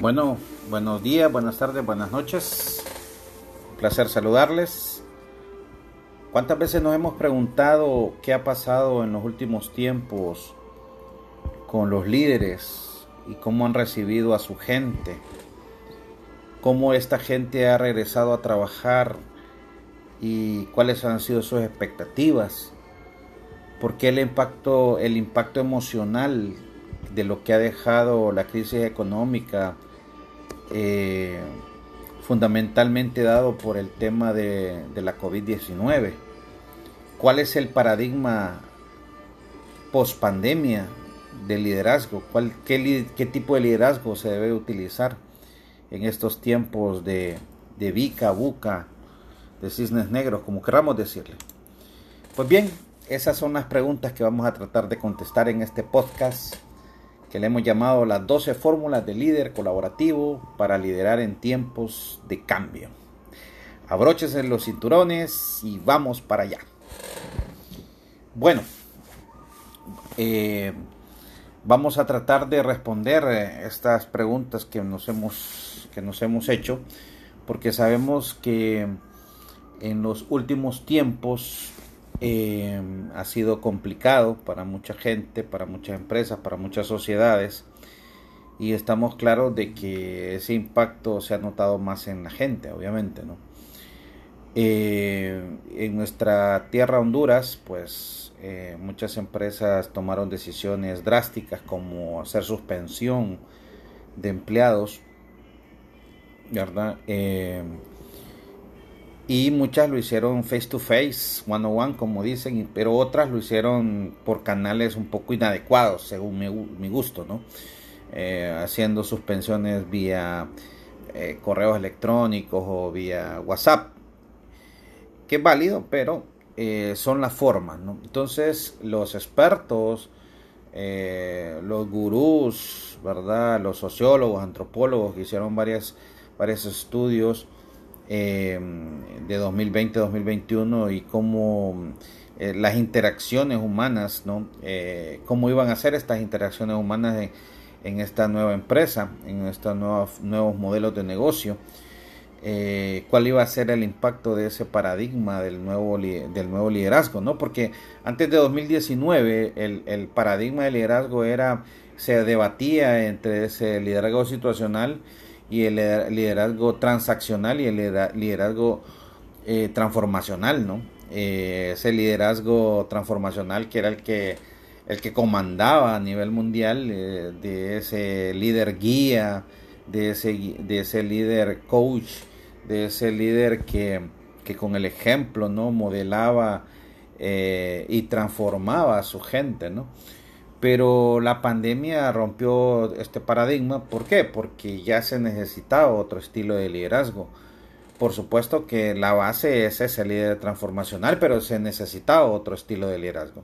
Bueno, buenos días, buenas tardes, buenas noches. Un placer saludarles. ¿Cuántas veces nos hemos preguntado qué ha pasado en los últimos tiempos con los líderes y cómo han recibido a su gente? ¿Cómo esta gente ha regresado a trabajar y cuáles han sido sus expectativas? ¿Por qué el impacto, el impacto emocional de lo que ha dejado la crisis económica? Eh, fundamentalmente dado por el tema de, la COVID-19. ¿Cuál es el paradigma post pandemia de liderazgo? ¿Cuál, qué, tipo de liderazgo se debe utilizar en estos tiempos de, de bica, buca, de cisnes negros, como queramos decirle? Pues bien, esas son las preguntas que vamos a tratar de contestar en este podcast que le hemos llamado las 12 fórmulas de líder colaborativo para liderar en tiempos de cambio. Abróchese los cinturones y vamos para allá. Bueno, eh, vamos a tratar de responder eh, estas preguntas que nos hemos, que nos hemos hecho, porque sabemos que en los últimos tiempos eh, ha sido complicado para mucha gente, para muchas empresas, para muchas sociedades y estamos claros de que ese impacto se ha notado más en la gente, obviamente, ¿no? Eh, en nuestra tierra Honduras, pues eh, muchas empresas tomaron decisiones drásticas como hacer suspensión de empleados, ¿verdad? Y muchas lo hicieron face to face, one on one, como dicen, pero otras lo hicieron por canales un poco inadecuados, según mi, gusto, ¿no? Eh, haciendo suspensiones vía eh, correos electrónicos o vía WhatsApp, que es válido, pero eh, son las formas, ¿no? Entonces, los expertos, los gurús, ¿verdad? Los sociólogos, antropólogos que hicieron varias, varios estudios, Em, de 2020-2021 y cómo eh, las interacciones humanas, ¿no? Eh, cómo iban a ser estas interacciones humanas en, esta nueva empresa, en estos nuevos, modelos de negocio. Eh, cuál iba a ser el impacto de ese paradigma del nuevo, del nuevo liderazgo, ¿no? Porque antes de 2019 el, el paradigma de liderazgo era, se debatía entre ese liderazgo situacional y el liderazgo transaccional y el liderazgo eh, transformacional, ¿no? Eh, ese liderazgo transformacional que era el que el que comandaba a nivel mundial eh, de ese líder guía, de ese, de ese líder coach, de ese líder que, que con el ejemplo no modelaba y transformaba a su gente, ¿no? Pero la pandemia rompió este paradigma. ¿Por qué? Porque ya se necesitaba otro estilo de liderazgo. Por supuesto que la base es ese líder transformacional, pero se necesitaba otro estilo de liderazgo.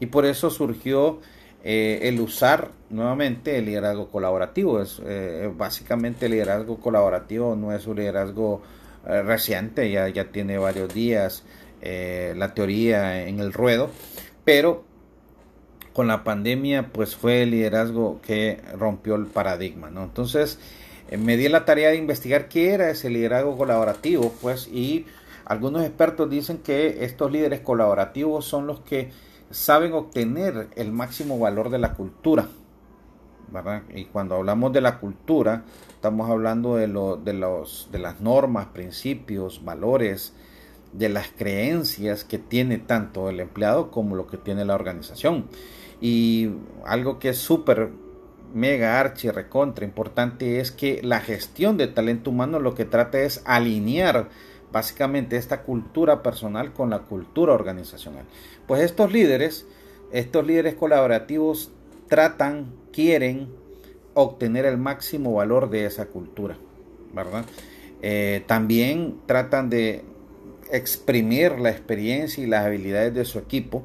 Y por eso surgió eh, el usar nuevamente el liderazgo colaborativo. Es, eh, básicamente el liderazgo colaborativo no es un liderazgo eh, reciente, ya, ya tiene varios días la teoría en el ruedo, pero con la pandemia pues fue el liderazgo que rompió el paradigma, ¿no? Entonces eh, me di la tarea de investigar qué era ese liderazgo colaborativo, pues, y algunos expertos dicen que estos líderes colaborativos son los que saben obtener el máximo valor de la cultura, ¿verdad? Y cuando hablamos de la cultura, estamos hablando de, lo, de, los, de las normas, principios, valores, de las creencias que tiene tanto el empleado como lo que tiene la organización. Y algo que es súper mega archi recontra importante es que la gestión de talento humano lo que trata es alinear básicamente esta cultura personal con la cultura organizacional. Pues estos líderes, estos líderes colaborativos tratan, quieren obtener el máximo valor de esa cultura, ¿verdad? Eh, también tratan de exprimir la experiencia y las habilidades de su equipo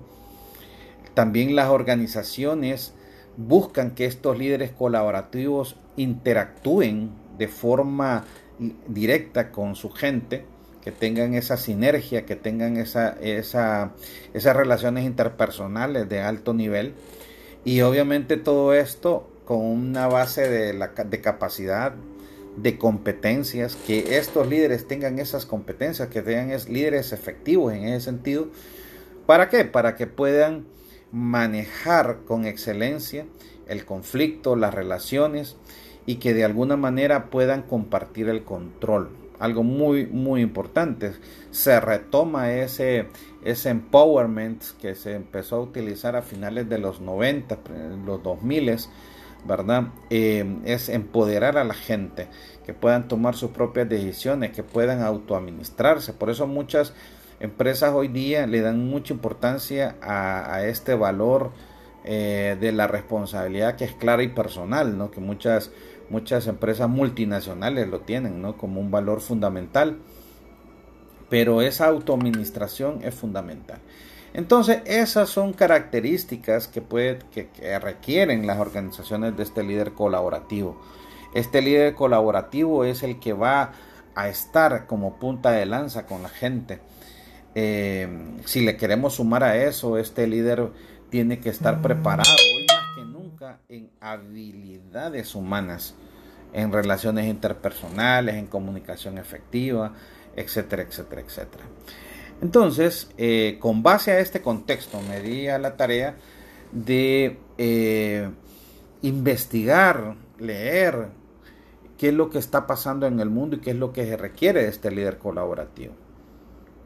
también las organizaciones buscan que estos líderes colaborativos interactúen de forma directa con su gente, que tengan esa sinergia, que tengan esa, esa, esas relaciones interpersonales de alto nivel. Y obviamente todo esto con una base de, la, de capacidad, de competencias, que estos líderes tengan esas competencias, que tengan líderes efectivos en ese sentido. ¿Para qué? Para que puedan manejar con excelencia el conflicto, las relaciones y que de alguna manera puedan compartir el control. Algo muy, muy importante. Se retoma ese, ese empowerment que se empezó a utilizar a finales de los 90, los 2000 ¿verdad? Eh, es empoderar a la gente, que puedan tomar sus propias decisiones, que puedan autoadministrarse. Por eso muchas empresas hoy día le dan mucha importancia a, este valor eh, de la responsabilidad que es clara y personal, ¿no? que muchas, muchas empresas multinacionales lo tienen ¿no? como un valor fundamental. Pero esa autoadministración es fundamental. Entonces, esas son características que, requieren las organizaciones de este líder colaborativo. Este líder colaborativo es el que va a estar como punta de lanza con la gente. Eh, si le queremos sumar a eso, este líder tiene que estar preparado hoy más que nunca en habilidades humanas, en relaciones interpersonales, en comunicación efectiva, etcétera, etcétera, etcétera. Entonces, eh, con base a este contexto, me di a la tarea de eh, investigar, leer qué es lo que está pasando en el mundo y qué es lo que se requiere de este líder colaborativo.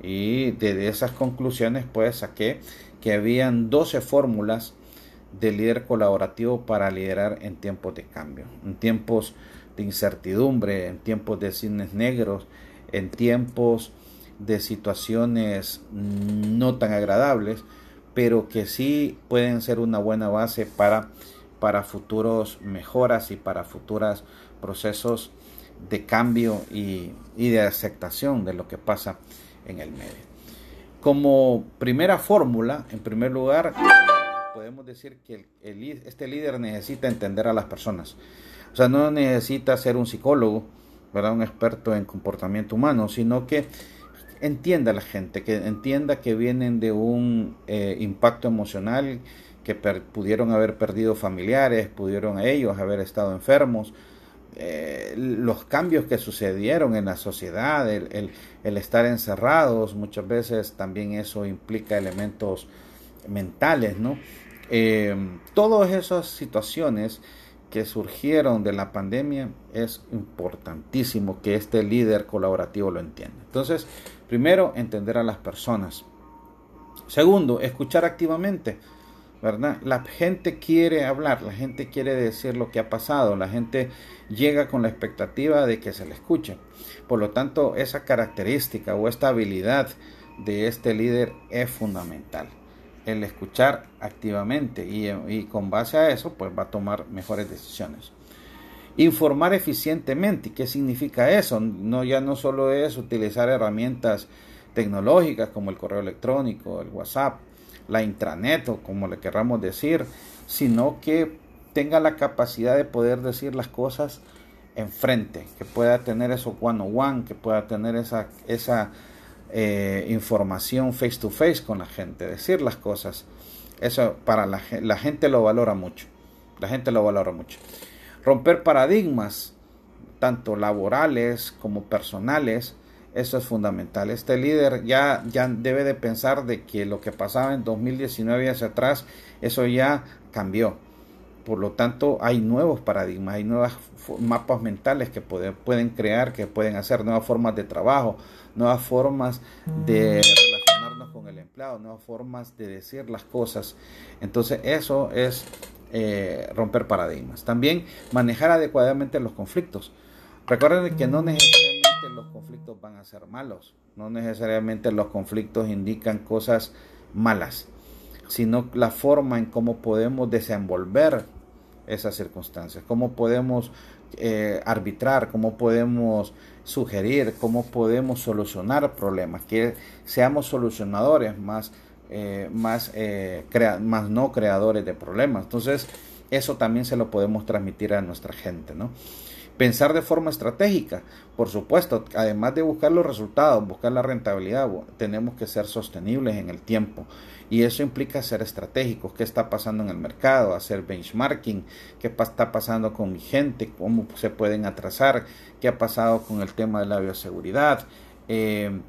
Y de esas conclusiones, pues saqué que habían 12 fórmulas de líder colaborativo para liderar en tiempos de cambio, en tiempos de incertidumbre, en tiempos de cines negros, en tiempos de situaciones no tan agradables, pero que sí pueden ser una buena base para, para futuros mejoras y para futuros procesos de cambio y, de aceptación de lo que pasa en el medio. Como primera fórmula, en primer lugar, podemos decir que este líder necesita entender a las personas. O sea, no necesita ser un psicólogo, ¿verdad? un experto en comportamiento humano, sino que entienda a la gente, que entienda que vienen de un eh, impacto emocional, que pudieron haber perdido familiares, pudieron ellos haber estado enfermos, eh, los cambios que sucedieron en la sociedad, el, estar encerrados, muchas veces también eso implica elementos mentales, ¿no? Eh, todas esas situaciones que surgieron de la pandemia es importantísimo que este líder colaborativo lo entienda. Entonces, Primero, entender a las personas. Segundo, escuchar activamente. ¿Verdad? La gente quiere hablar, la gente quiere decir lo que ha pasado, la gente llega con la expectativa de que se le escuche. Por lo tanto, esa característica o esta habilidad de este líder es fundamental. El escuchar activamente y, con base a eso, pues va a tomar mejores decisiones. Informar eficientemente. ¿Qué significa eso? No, ya no solo es utilizar herramientas tecnológicas como el correo electrónico, el WhatsApp, la intranet o como le querramos decir, sino que tenga la capacidad de poder decir las cosas enfrente, que pueda tener eso one on one, que pueda tener esa, esa eh, información face to face con la gente, decir las cosas. Eso para la, la gente lo valora mucho. La gente lo valora mucho romper paradigmas, tanto laborales como personales, eso es fundamental. Este líder ya, ya debe de pensar de que lo que pasaba en 2019 hacia atrás, eso ya cambió. Por lo tanto, hay nuevos paradigmas, hay nuevos mapas mentales que pueden crear, que pueden hacer nuevas formas de trabajo, nuevas formas de relacionarnos con el empleado, nuevas formas de decir las cosas. Entonces, eso es eh, romper paradigmas. También manejar adecuadamente los conflictos. Recuerden que no necesariamente los conflictos van a ser malos, no necesariamente los conflictos indican cosas malas, sino la forma en cómo podemos desenvolver esas circunstancias, cómo podemos eh, arbitrar, cómo podemos sugerir, cómo podemos solucionar problemas, que seamos solucionadores más eh, más, eh, más no creadores de problemas. Entonces, eso también se lo podemos transmitir a nuestra gente, ¿no? Pensar de forma estratégica, por supuesto, además de buscar los resultados, buscar la rentabilidad, tenemos que ser sostenibles en el tiempo. Y eso implica ser estratégicos, qué está pasando en el mercado, hacer benchmarking, qué está pasando con mi gente, cómo se pueden atrasar, qué ha pasado con el tema de la bioseguridad, eh,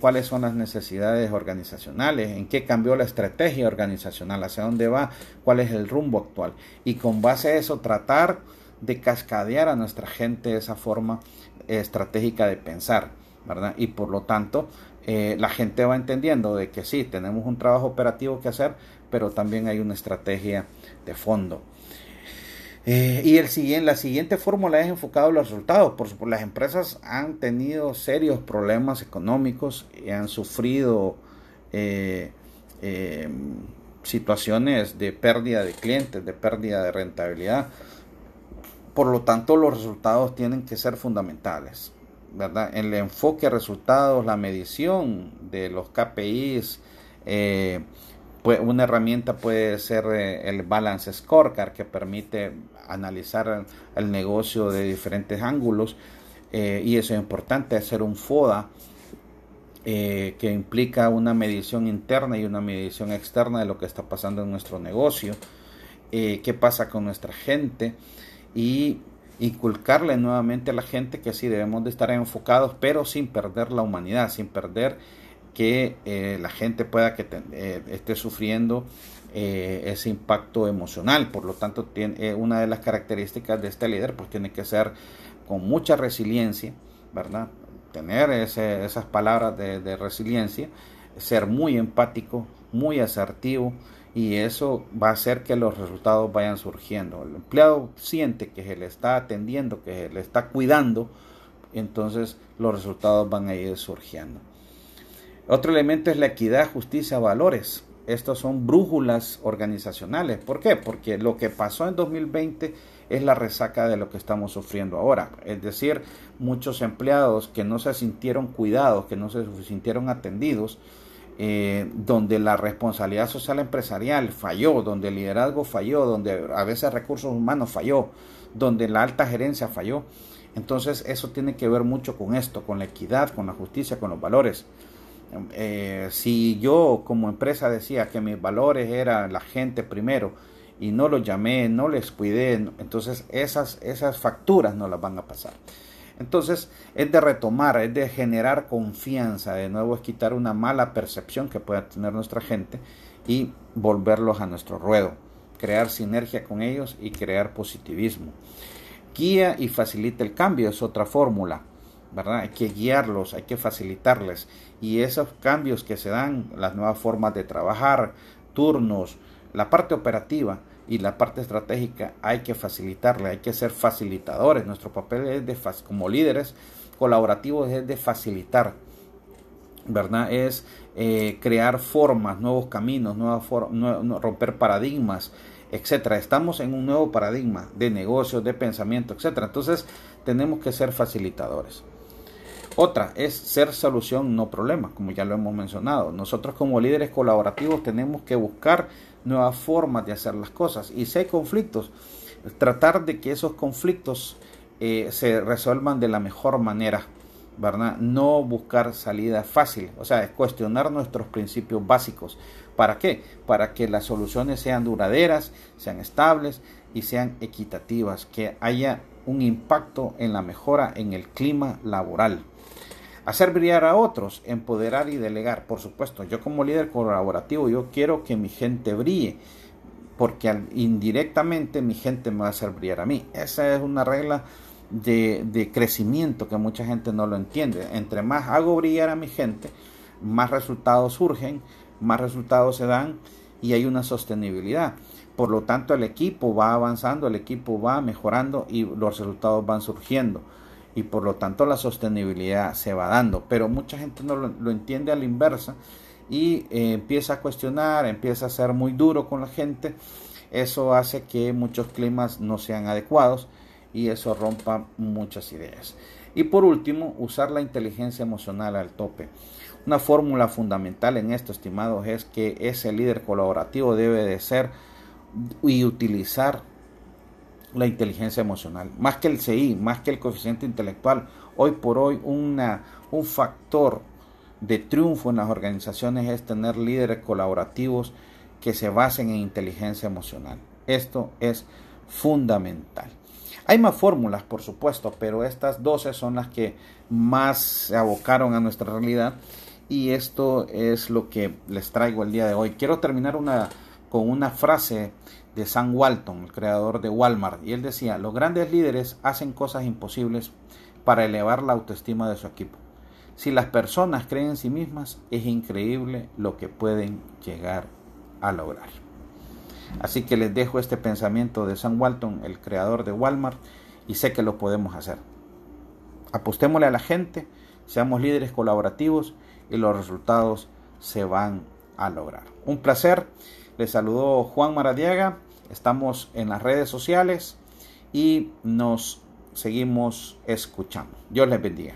cuáles son las necesidades organizacionales, en qué cambió la estrategia organizacional, hacia dónde va, cuál es el rumbo actual. Y con base a eso tratar de cascadear a nuestra gente esa forma estratégica de pensar, ¿verdad? Y por lo tanto, eh, la gente va entendiendo de que sí, tenemos un trabajo operativo que hacer, pero también hay una estrategia de fondo. Eh, y el siguiente, la siguiente fórmula es enfocado a los resultados. Por las empresas han tenido serios problemas económicos y han sufrido eh, situaciones de pérdida de clientes, de pérdida de rentabilidad. Por lo tanto, los resultados tienen que ser fundamentales. ¿verdad? El enfoque resultados, la medición de los KPIs, eh, pues una herramienta puede ser eh, el Balance Scorecard que permite analizar el, negocio de diferentes ángulos eh, y eso es importante, hacer un FODA que implica una medición interna y una medición externa de lo que está pasando en nuestro negocio, qué pasa con nuestra gente y inculcarle nuevamente a la gente que sí debemos de estar enfocados, pero sin perder la humanidad, sin perder que eh, la gente pueda que eh, esté sufriendo eh, ese impacto emocional. Por lo tanto, tiene, una de las características de este líder pues tiene que ser con mucha resiliencia, ¿verdad? Tener esas palabras de, de resiliencia, ser muy empático, muy asertivo, y eso va a hacer que los resultados vayan surgiendo. El empleado siente que se le está atendiendo, que se le está cuidando, entonces los resultados van a ir surgiendo. Otro elemento es la equidad, justicia, valores. Estos son brújulas organizacionales. ¿Por qué? Porque lo que pasó en 2020 es la resaca de lo que estamos sufriendo ahora. Es decir, muchos empleados que no se sintieron cuidados, que no se sintieron atendidos, eh, donde la responsabilidad social empresarial falló, donde el liderazgo falló, donde a veces recursos humanos falló, donde la alta gerencia falló. Entonces eso tiene que ver mucho con esto, con la equidad, con la justicia, con los valores. Eh, si yo como empresa decía que mis valores eran la gente primero y no los llamé, no les cuidé, entonces esas, esas facturas no las van a pasar. Entonces es de retomar, es de generar confianza, de nuevo es quitar una mala percepción que pueda tener nuestra gente y volverlos a nuestro ruedo, crear sinergia con ellos y crear positivismo. Guía y facilita el cambio es otra fórmula, ¿verdad? Hay que guiarlos, hay que facilitarles y esos cambios que se dan, las nuevas formas de trabajar, turnos, la parte operativa, y la parte estratégica hay que facilitarle, hay que ser facilitadores. Nuestro papel es de como líderes colaborativos es de facilitar, ¿verdad? Es eh, crear formas, nuevos caminos, nuevas romper paradigmas, etcétera. Estamos en un nuevo paradigma de negocios, de pensamiento, etcétera. Entonces tenemos que ser facilitadores. Otra es ser solución, no problema, como ya lo hemos mencionado. Nosotros como líderes colaborativos tenemos que buscar nuevas formas de hacer las cosas. Y si hay conflictos, tratar de que esos conflictos eh, se resuelvan de la mejor manera, ¿verdad? No buscar salida fácil, o sea, cuestionar nuestros principios básicos. ¿Para qué? Para que las soluciones sean duraderas, sean estables y sean equitativas, que haya un impacto en la mejora en el clima laboral. Hacer brillar a otros, empoderar y delegar. Por supuesto, yo como líder colaborativo, yo quiero que mi gente brille, porque indirectamente mi gente me va a hacer brillar a mí. Esa es una regla de, de crecimiento que mucha gente no lo entiende. Entre más hago brillar a mi gente, más resultados surgen, más resultados se dan y hay una sostenibilidad. Por lo tanto, el equipo va avanzando, el equipo va mejorando y los resultados van surgiendo y por lo tanto la sostenibilidad se va dando. Pero mucha gente no lo, entiende a la inversa y eh, empieza a cuestionar, empieza a ser muy duro con la gente. Eso hace que muchos climas no sean adecuados y eso rompa muchas ideas. Y por último, usar la inteligencia emocional al tope. Una fórmula fundamental en esto, estimados, es que ese líder colaborativo debe de ser y utilizar la inteligencia emocional. Más que el CI, más que el coeficiente intelectual, hoy por hoy una, un factor de triunfo en las organizaciones es tener líderes colaborativos que se basen en inteligencia emocional. Esto es fundamental. Hay más fórmulas, por supuesto, pero estas 12 son las que más se abocaron a nuestra realidad y esto es lo que les traigo el día de hoy. Quiero terminar una, con una frase de Sam Walton, el creador de Walmart, y él decía, los grandes líderes hacen cosas imposibles para elevar la autoestima de su equipo. Si las personas creen en sí mismas, es increíble lo que pueden llegar a lograr. Así que les dejo este pensamiento de Sam Walton, el creador de Walmart, y sé que lo podemos hacer. Apostémosle a la gente, seamos líderes colaborativos y los resultados se van a lograr. Un placer. Les saludó Juan Maradiaga. Estamos en las redes sociales y nos seguimos escuchando. Dios les bendiga.